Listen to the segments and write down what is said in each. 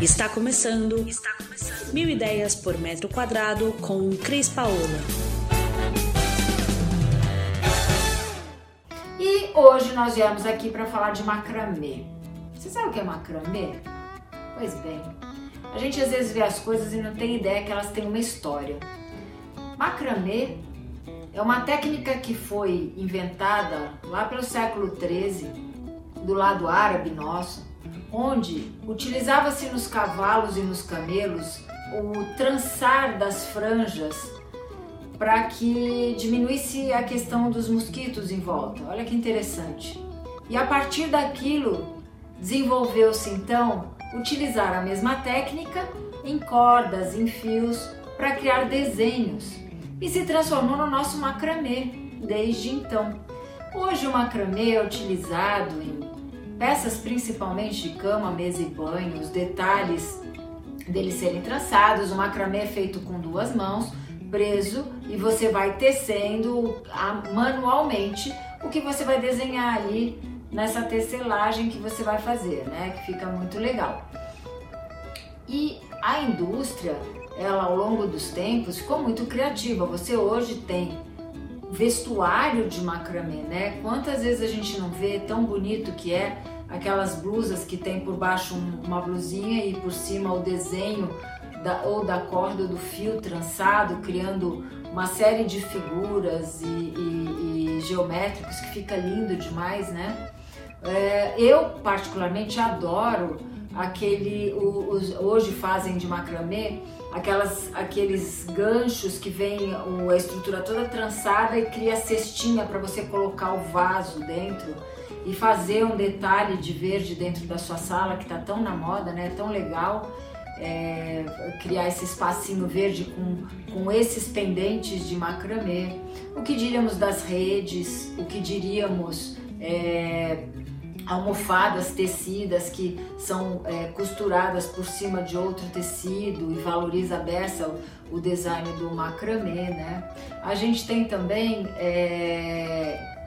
Está começando. Está começando. Mil ideias por metro quadrado com Cris Paola. E hoje nós viemos aqui para falar de macramê. Você sabe o que é macramê? Pois bem, a gente às vezes vê as coisas e não tem ideia que elas têm uma história. Macramê é uma técnica que foi inventada lá pelo século XIII, do lado árabe nosso, onde utilizava-se nos cavalos e nos camelos o trançar das franjas para que diminuísse a questão dos mosquitos em volta. Olha que interessante. E a partir daquilo desenvolveu-se então utilizar a mesma técnica em cordas, em fios, para criar desenhos e se transformou no nosso macramê desde então. Hoje o macramê é utilizado em peças principalmente de cama, mesa e banho, os detalhes deles serem traçados, o macramê é feito com duas mãos, preso e você vai tecendo manualmente o que você vai desenhar ali nessa tecelagem que você vai fazer, né? Que fica muito legal. E a indústria, ela ao longo dos tempos ficou muito criativa. Você hoje tem vestuário de macramê, né? Quantas vezes a gente não vê tão bonito que é aquelas blusas que tem por baixo uma blusinha e por cima o desenho da, ou da corda do fio trançado, criando uma série de figuras e, e, e geométricos que fica lindo demais, né? É, eu particularmente adoro aquele, os, hoje fazem de macramê aquelas, aqueles ganchos que vem a estrutura toda trançada e cria cestinha para você colocar o vaso dentro e fazer um detalhe de verde dentro da sua sala que está tão na moda, né? Tão legal. É, criar esse espacinho verde com, com esses pendentes de macramê. O que diríamos das redes? O que diríamos é, almofadas tecidas que são é, costuradas por cima de outro tecido e valoriza a beça o, o design do macramê, né? A gente tem também é,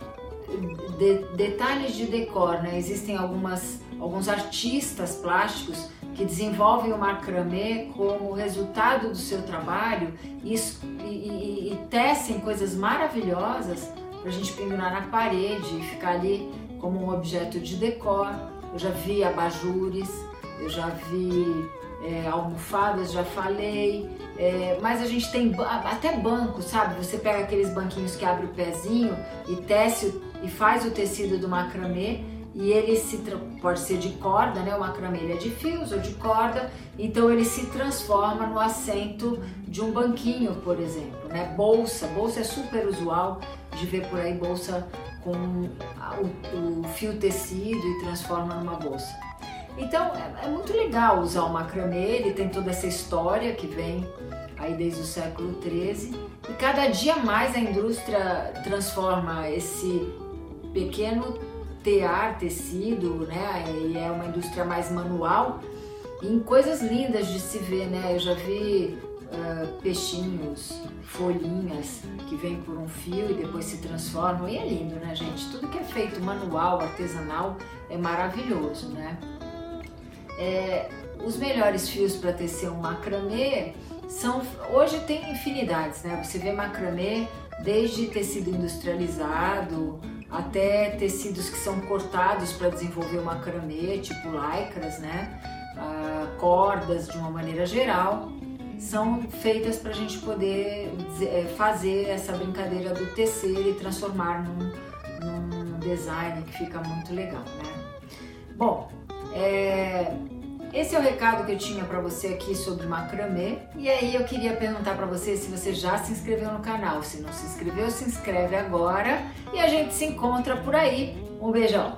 de, detalhes de decor, né? Existem algumas, alguns artistas plásticos que desenvolvem o macramê como resultado do seu trabalho e, e, e tecem coisas maravilhosas para a gente pendurar na parede e ficar ali como um objeto de decor. Eu já vi abajures, eu já vi é, almofadas, já falei, é, mas a gente tem até banco, sabe? Você pega aqueles banquinhos que abre o pezinho e tece e faz o tecido do macramê e ele se pode ser de corda, né? Ele é de fios ou de corda, então ele se transforma no assento de um banquinho, por exemplo, né? Bolsa, bolsa é super usual de ver por aí bolsa com o, o fio tecido e transforma numa bolsa. Então é, é, muito legal usar o macramê, ele tem toda essa história que vem aí desde o século 13 e cada dia mais a indústria transforma esse pequeno tear tecido, né? E é uma indústria mais manual em coisas lindas de se ver, né? Eu já vi uh, peixinhos, folhinhas que vêm por um fio e depois se transformam. E é lindo, né, gente? Tudo que é feito manual, artesanal, é maravilhoso, né? É, os melhores fios para tecer um macramê são. Hoje tem infinidades, né? Você vê macramê desde tecido industrializado até tecidos que são cortados para desenvolver o macramê, tipo lycras, né? Ah, cordas de uma maneira geral são feitas para a gente poder é, fazer essa brincadeira do tecer e transformar num, num design que fica muito legal, né? Bom, é, esse é o recado que eu tinha para você aqui sobre macramê. E aí eu queria perguntar para você se você já se inscreveu no canal. Se não se inscreveu, se inscreve agora e a gente se encontra por aí. Um beijão.